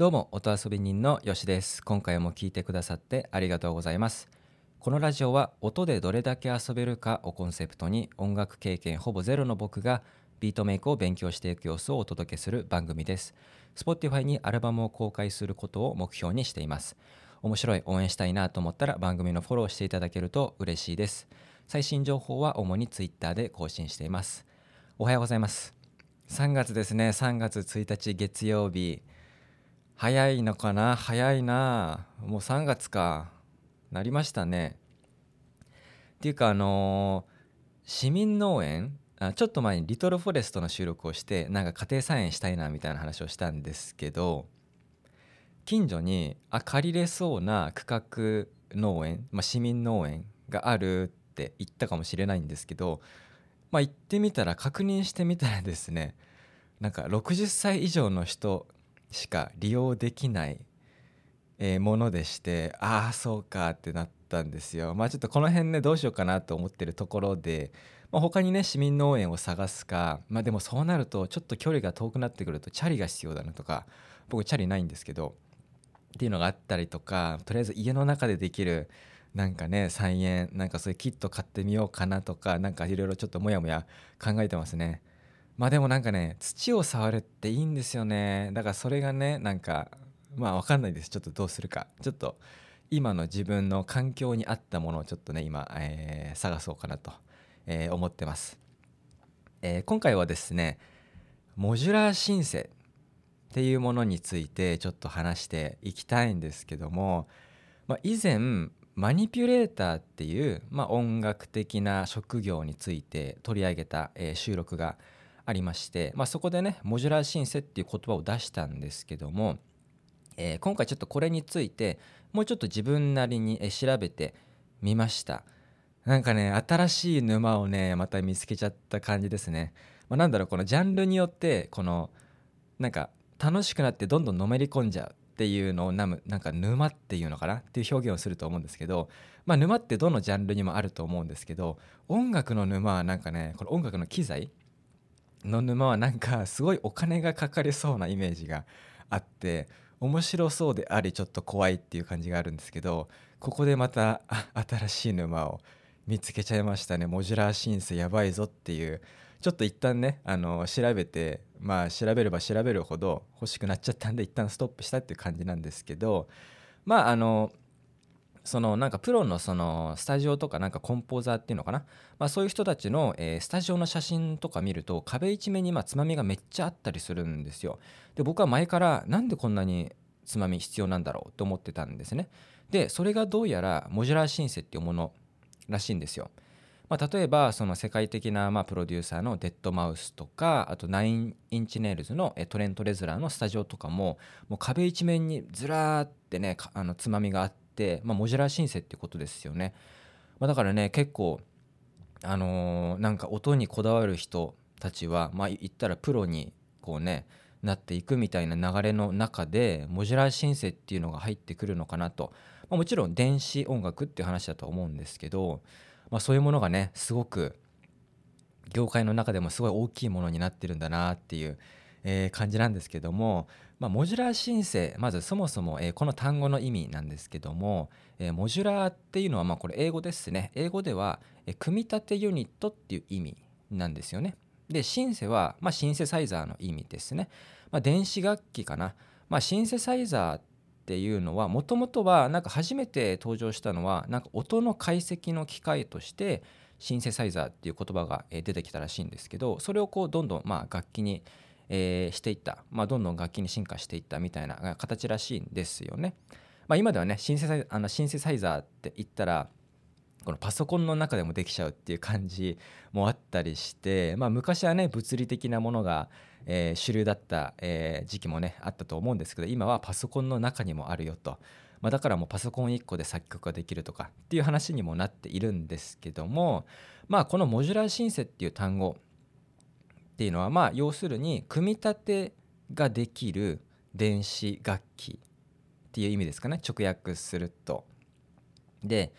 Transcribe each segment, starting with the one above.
どうも音遊び人のよしです。今回も聞いてくださってありがとうございます。このラジオは音でどれだけ遊べるかをコンセプトに音楽経験ほぼゼロの僕がビートメイクを勉強していく様子をお届けする番組です。Spotify にアルバムを公開することを目標にしています。面白い応援したいなと思ったら番組のフォローしていただけると嬉しいです。最新情報は主に Twitter で更新しています。おはようございます。3月ですね。3月1日月曜日。早いのかな？早いな。もう3月か。なりましたね。っていうかあのー市民農園？あちょっと前にリトルフォレストの収録をしてなんか家庭菜園したいなみたいな話をしたんですけど近所にあ借りれそうな区画農園、まあ、市民農園があるって言ったかもしれないんですけどまあ行ってみたら確認してみたらですねなんか60歳以上の人しか利用できない、えーものでしてああそうかってなったんですよ。まあちょっとこの辺ねどうしようかなと思ってるところで、まあ、他にね市民農園を探すかまあでもそうなるとちょっと距離が遠くなってくるとチャリが必要だなとか僕チャリないんですけどっていうのがあったりとかとりあえず家の中でできるなんかね菜園なんかそういうキット買ってみようかなとかなんかいろいろちょっともやもや考えてますね。まあでもなんかね土を触るっていいんですよね。だからそれがねなんかまあわかんないです。ちょっとどうするか。ちょっと今の自分の環境に合ったものをちょっとね今、えー探そうかなと、えー思ってます、えー今回はですねモジュラーシンセっていうものについてちょっと話していきたいんですけども、まあ、以前マニピュレーターっていう、まあ、音楽的な職業について取り上げた、えー収録がありまして、まあ、そこでねモジュラーシンセっていう言葉を出したんですけども、えー今回ちょっとこれについてもうちょっと自分なりに調べてみました。なんかね新しい沼をねまた見つけちゃった感じですね、まあ、なんだろうこのジャンルによってこのなんか楽しくなってどんどんのめり込んじゃうっていうのをなむなんか沼っていうのかな？っていう表現をすると思うんですけど、まあ、沼ってどのジャンルにもあると思うんですけど音楽の沼はなんかねこの音楽の機材の沼はなんかすごいお金がかかりそうなイメージがあって面白そうでありちょっと怖いっていう感じがあるんですけどここでまた新しい沼を見つけちゃいましたね。モジュラーシンセやばいぞっていう。ちょっと一旦ねあの調べてまあ調べれば調べるほど欲しくなっちゃったんで一旦ストップしたっていう感じなんですけどまああのそのなんかプロのそのスタジオとかなんかコンポーザーっていうのかな、まあ、そういう人たちの、えースタジオの写真とか見ると壁一面にまつまみがめっちゃあったりするんですよ。で僕は前からなんでこんなにつまみ必要なんだろうと思ってたんですね。でそれがどうやらモジュラーシンセっていうものらしいんですよ。まあ、例えばその世界的なまプロデューサーのデッドマウスとかあとナインチネイルズのトレント・レズナーのスタジオとかももう壁一面にずらーってねあのつまみがあって、まあ、モジュラーシンセってことですよね。まあ、だからね結構あのーなんか音にこだわる人たちはまあ言ったらプロにこうねなっていくみたいな流れの中でモジュラーシンセっていうのが入ってくるのかなと、まあ、もちろん電子音楽っていう話だと思うんですけど、まあ、そういうものがねすごく業界の中でもすごい大きいものになってるんだなっていう、えー感じなんですけども、まあ、モジュラーシンセまずそもそも、えーこの単語の意味なんですけども、えーモジュラーっていうのはまあこれ英語ですね英語では、えー組み立てユニットっていう意味なんですよね。でシンセは、まあ、シンセサイザーの意味ですね。まあ、電子楽器かな。まあ、シンセサイザーっていうのはもともとはなんか初めて登場したのはなんか音の解析の機械としてシンセサイザーっていう言葉が出てきたらしいんですけどそれをこうどんどんまあ楽器に、えーしていった、まあ、どんどん楽器に進化していったみたいな形らしいんですよね。まあ、今ではねシンセサイあのシンセサイザーって言ったらこのパソコンの中でもできちゃうっていう感じもあったりして、まあ、昔はね物理的なものが、えー主流だった、えー時期もねあったと思うんですけど今はパソコンの中にもあるよと、まあ、だからもうパソコン1個で作曲ができるとかっていう話にもなっているんですけどもまあこのモジュラーシンセっていう単語っていうのはまあ要するに組み立てができる電子楽器っていう意味ですかね直訳すると。で、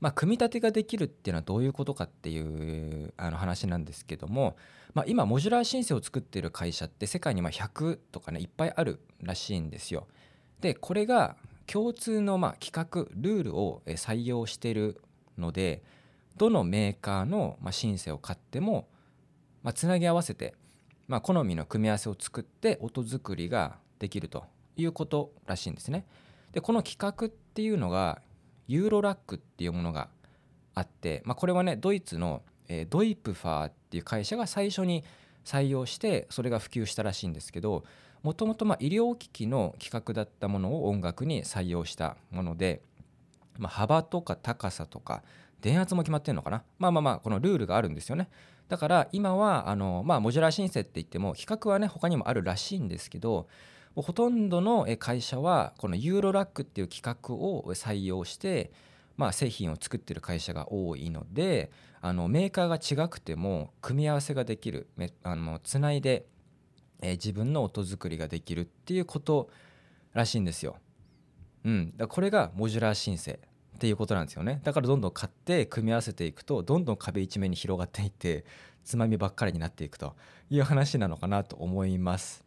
まあ、組み立てができるっていうのはどういうことかっていうあの話なんですけども、まあ、今モジュラーシンセを作っている会社って世界にま100とかねいっぱいあるらしいんですよ。でこれが共通のまあ規格ルールを採用してるのでどのメーカーのまあシンセを買ってもまあつなぎ合わせてまあ好みの組み合わせを作って音作りができるということらしいんですね。でこの規格っていうのがユーロラックっていうものがあって、まあ、これはねドイツの、えー、ドイプファーっていう会社が最初に採用してそれが普及したらしいんですけどもともと医療機器の規格だったものを音楽に採用したもので、まあ、幅とか高さとか電圧も決まってるのかなまあまあまあこのルールがあるんですよねだから今はあの、まあ、モジュラーシンセって言っても規格はね他にもあるらしいんですけどほとんどの会社はこのユーロラックっていう規格を採用してまあ、製品を作ってる会社が多いのであのメーカーが違くても組み合わせができるあのつないで、え、自分の音作りができるっていうことらしいんですよ。うん、だこれがモジュラー申請っていうことなんですよね。だからどんどん買って組み合わせていくとどんどん壁一面に広がっていってつまみばっかりになっていくという話なのかなと思います。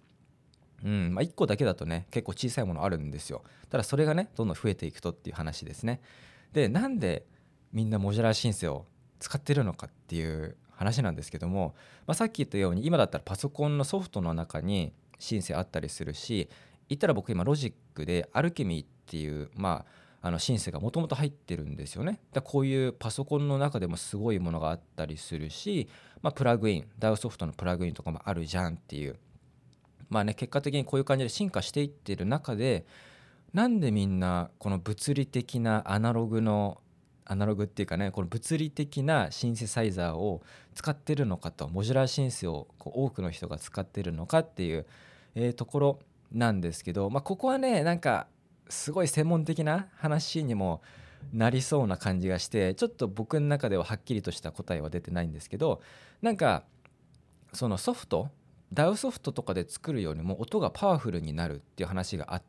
うんまあ、1個だけだとね結構小さいものあるんですよ。ただそれがねどんどん増えていくとっていう話ですね。でなんでみんなモジュラーシンセを使ってるのかっていう話なんですけども、まあ、さっき言ったように今だったらパソコンのソフトの中にシンセあったりするし言ったら僕今ロジックでアルケミーっていうまああのシンセがもともと入ってるんですよね。だこういうパソコンの中でもすごいものがあったりするし、まあ、プラグイン DAW ソフトのプラグインとかもあるじゃんっていうまあね結果的にこういう感じで進化していってる中でなんでみんなこの物理的なアナログのアナログっていうかねこの物理的なシンセサイザーを使ってるのかとモジュラーシンセをこう多くの人が使ってるのかっていう、えー、ところなんですけど、まあ、ここはねなんかすごい専門的な話にもなりそうな感じがしてちょっと僕の中でははっきりとした答えは出てないんですけどなんかそのソフト DAW ソフトとかで作るよりも音がパワフルになるっていう話があっ。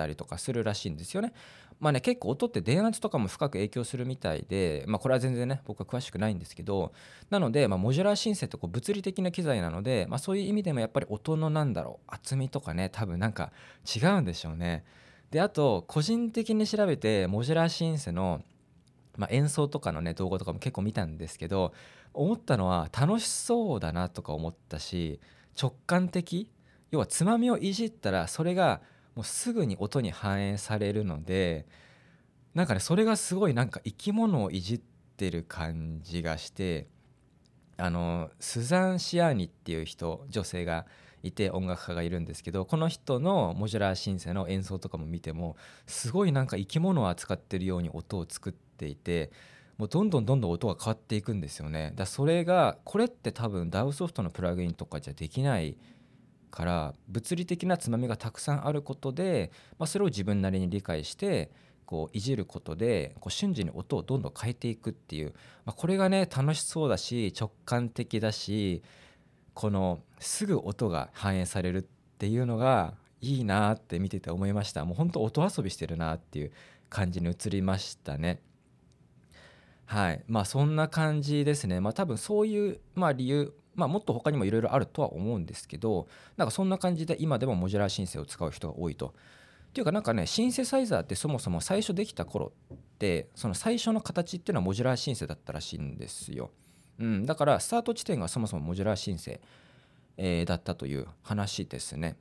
たりとかするらしいんですよね。まあね結構音って電圧とかも深く影響するみたいで、まあ、これは全然ね僕は詳しくないんですけどなので、まあ、モジュラーシンセってこう物理的な機材なので、まあ、そういう意味でもやっぱり音のなんだろう厚みとかね多分なんか違うんでしょうね。であと個人的に調べてモジュラーシンセのまあ、演奏とかのね動画とかも結構見たんですけど思ったのは楽しそうだなとか思ったし直感的要はつまみをいじったらそれがもうすぐに音に反映されるのでなんかねそれがすごいなんか生き物をいじってる感じがしてあのスザン・シアーニっていう人女性がいて音楽家がいるんですけどこの人のモジュラーシンセの演奏とかも見てもすごいなんか生き物を扱ってるように音を作っていてもうどんどんどんどん音が変わっていくんですよね。だそれがこれって多分 DAW ソフトのプラグインとかじゃできないから物理的なつまみがたくさんあることで、まあ、それを自分なりに理解してこういじることでこう瞬時に音をどんどん変えていくっていう、まあ、これがね楽しそうだし直感的だしこのすぐ音が反映されるっていうのがいいなって見てて思いました。もうほんと音遊びしてるなっていう感じに映りましたね。はい。まあそんな感じですね。まあ多分そういう、まあ、理由まあ、もっと他にもいろいろあるとは思うんですけどなんかそんな感じで今でもモジュラーシンセを使う人が多いと。っていうかなんかねシンセサイザーってそもそも最初できた頃ってその最初の形っていうのはモジュラーシンセだったらしいんですよ。うん、だからスタート地点がそもそもモジュラーシンセ、えー、だったという話ですね。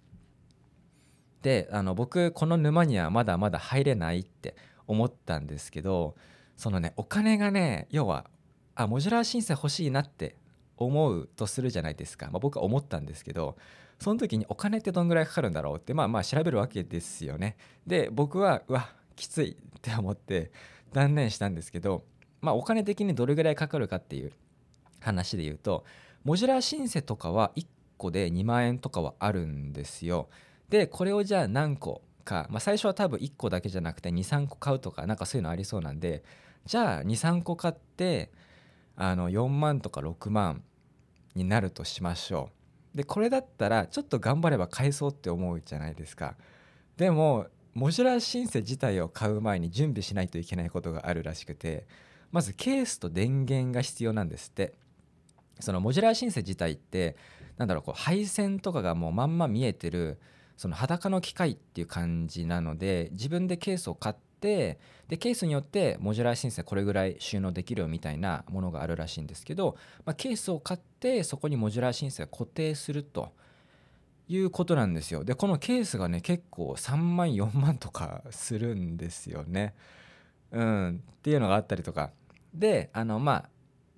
であの僕この沼にはまだまだ入れないって思ったんですけどそのねお金がね要はあモジュラーシンセ欲しいなって思うとするじゃないですか、まあ、僕は思ったんですけどその時にお金ってどんぐらいかかるんだろうってまあまあ調べるわけですよね。で僕はうわきついって思って断念したんですけど、まあ、お金的にどれぐらいかかるかっていう話で言うとモジュラーシンセとかは1個で2万円とかはあるんですよ。でこれをじゃあ何個か、まあ、最初は多分1個だけじゃなくて23個買うとかなんかそういうのありそうなんでじゃあ23個買ってあの4万とか6万になるとしましょうでこれだったらちょっと頑張れば買えそうって思うじゃないですか。でもモジュラーシンセ自体を買う前に準備しないといけないことがあるらしくてまずケースと電源が必要なんですって。そのモジュラーシンセ自体ってなんだろうこう配線とかがもうまんま見えてるその裸の機械っていう感じなので自分でケースを買ってでケースによってモジュラーシンセこれぐらい収納できるみたいなものがあるらしいんですけど、まあ、ケースを買ってそこにモジュラーシンセを固定するということなんですよ。でこのケースがね結構3万4万とかするんですよね。うん、っていうのがあったりとか。であのまあ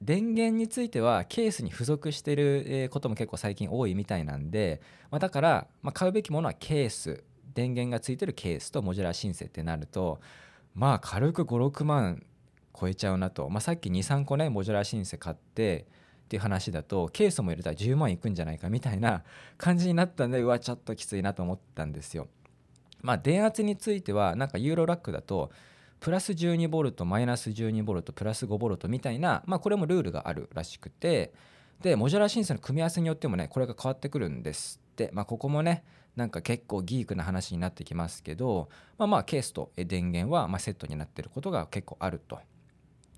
電源についてはケースに付属してることも結構最近多いみたいなんで、まあ、だから、まあ、買うべきものはケース。電源がついてるケースとモジュラーシンセってなるとまあ軽く56万超えちゃうなと、まあ、さっき23個ねモジュラーシンセ買ってっていう話だとケースも入れたら10万いくんじゃないかみたいな感じになったんでうわちょっときついなと思ったんですよ。まあ電圧についてはなんかユーロラックだとプラス 12V マイナス 12V プラス 5V みたいな、まあ、これもルールがあるらしくて。でモジュラーシンセの組み合わせによってもねこれが変わってくるんですって、まあ、ここもねなんか結構ギークな話になってきますけど、まあ、まあケースと電源はまセットになってることが結構あると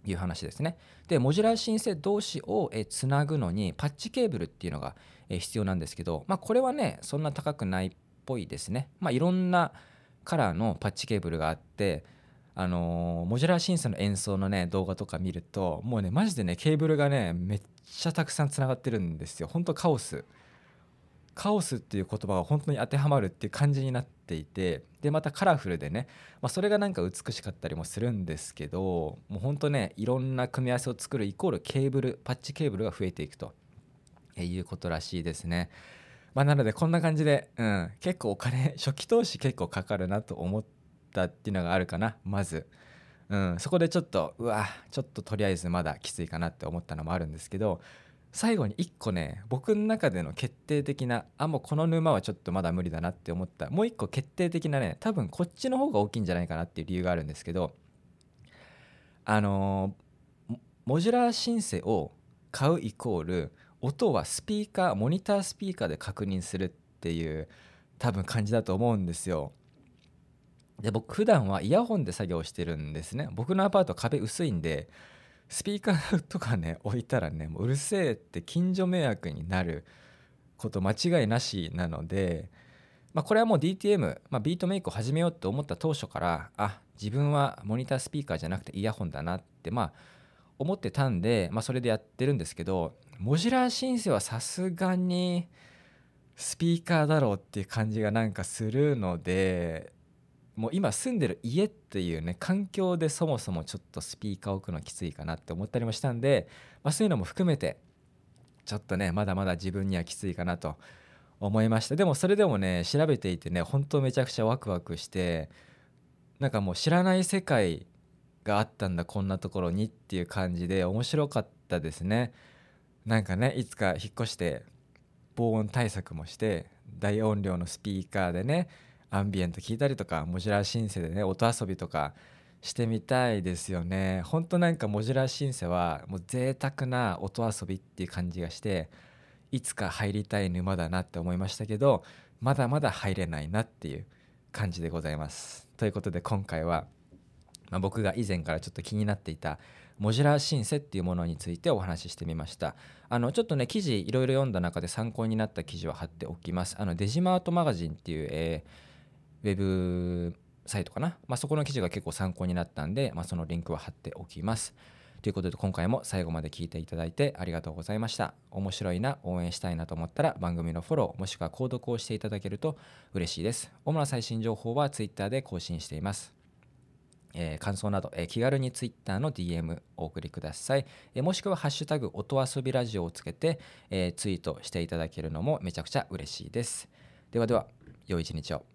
いう話ですね。でモジュラーシンセ同士をつなぐのにパッチケーブルっていうのが必要なんですけど、まあ、これはねそんな高くないっぽいですね。まあ、いろんなカラーのパッチケーブルがあってあのー、モジュラーシンセの演奏のね動画とか見るともうねマジでねケーブルがねめっちゃたくさんつながってるんですよほんとカオスカオスっていう言葉が本当に当てはまるっていう感じになっていてでまたカラフルでね、まあ、それがなんか美しかったりもするんですけどもうほんとねいろんな組み合わせを作るイコールケーブルパッチケーブルが増えていくということらしいですね。まあ、なのでこんな感じで、うん、結構お金初期投資結構かかるなと思ってったっていうのがあるかなまず、うん、そこでちょっとうわちょっととりあえずまだきついかなって思ったのもあるんですけど最後に1個ね僕の中での決定的なあもうこの沼はちょっとまだ無理だなって思ったもう1個決定的なね多分こっちの方が大きいんじゃないかなっていう理由があるんですけどあのー、モジュラーシンセを買うイコール音はスピーカーモニタースピーカーで確認するっていう多分感じだと思うんですよ。で僕普段はイヤホンで作業してるんですね僕のアパート壁薄いんでスピーカーとかね置いたらねもううるせえって近所迷惑になること間違いなしなので、まあ、これはもう DTM、まあ、ビートメイクを始めようって思った当初からあ自分はモニタースピーカーじゃなくてイヤホンだなってまあ思ってたんで、まあ、それでやってるんですけどモジュラーシンセはさすがにスピーカーだろうっていう感じがなんかするのでもう今住んでる家っていうね環境でそもそもちょっとスピーカー置くのきついかなって思ったりもしたんで、まあ、そういうのも含めてちょっとねまだまだ自分にはきついかなと思いました。でもそれでもね調べていてね本当めちゃくちゃワクワクしてなんかもう知らない世界があったんだこんなところにっていう感じで面白かったですね。なんかねいつか引っ越して防音対策もして大音量のスピーカーでねアンビエント聞いたりとかモジュラーシンセでね音遊びとかしてみたいですよね。ほんとなんかモジュラーシンセはもう贅沢な音遊びっていう感じがしていつか入りたい沼だなって思いましたけどまだまだ入れないなっていう感じでございます。ということで今回は、まあ、僕が以前からちょっと気になっていたモジュラーシンセっていうものについてお話ししてみました。あのちょっとね記事いろいろ読んだ中で参考になった記事を貼っておきます。あのデジマートマガジンっていう、えーウェブサイトかな、まあ、そこの記事が結構参考になったんで、まあ、そのリンクは貼っておきます。ということで今回も最後まで聞いていただいてありがとうございました。面白いな、応援したいなと思ったら番組のフォローもしくは購読をしていただけると嬉しいです。主な最新情報は Twitter で更新しています。えー、感想など、えー、気軽に Twitter の DM お送りください、えー、もしくはハッシュタグ音遊びラジオをつけて、えツイートしていただけるのもめちゃくちゃ嬉しいです。ではでは、良い一日を。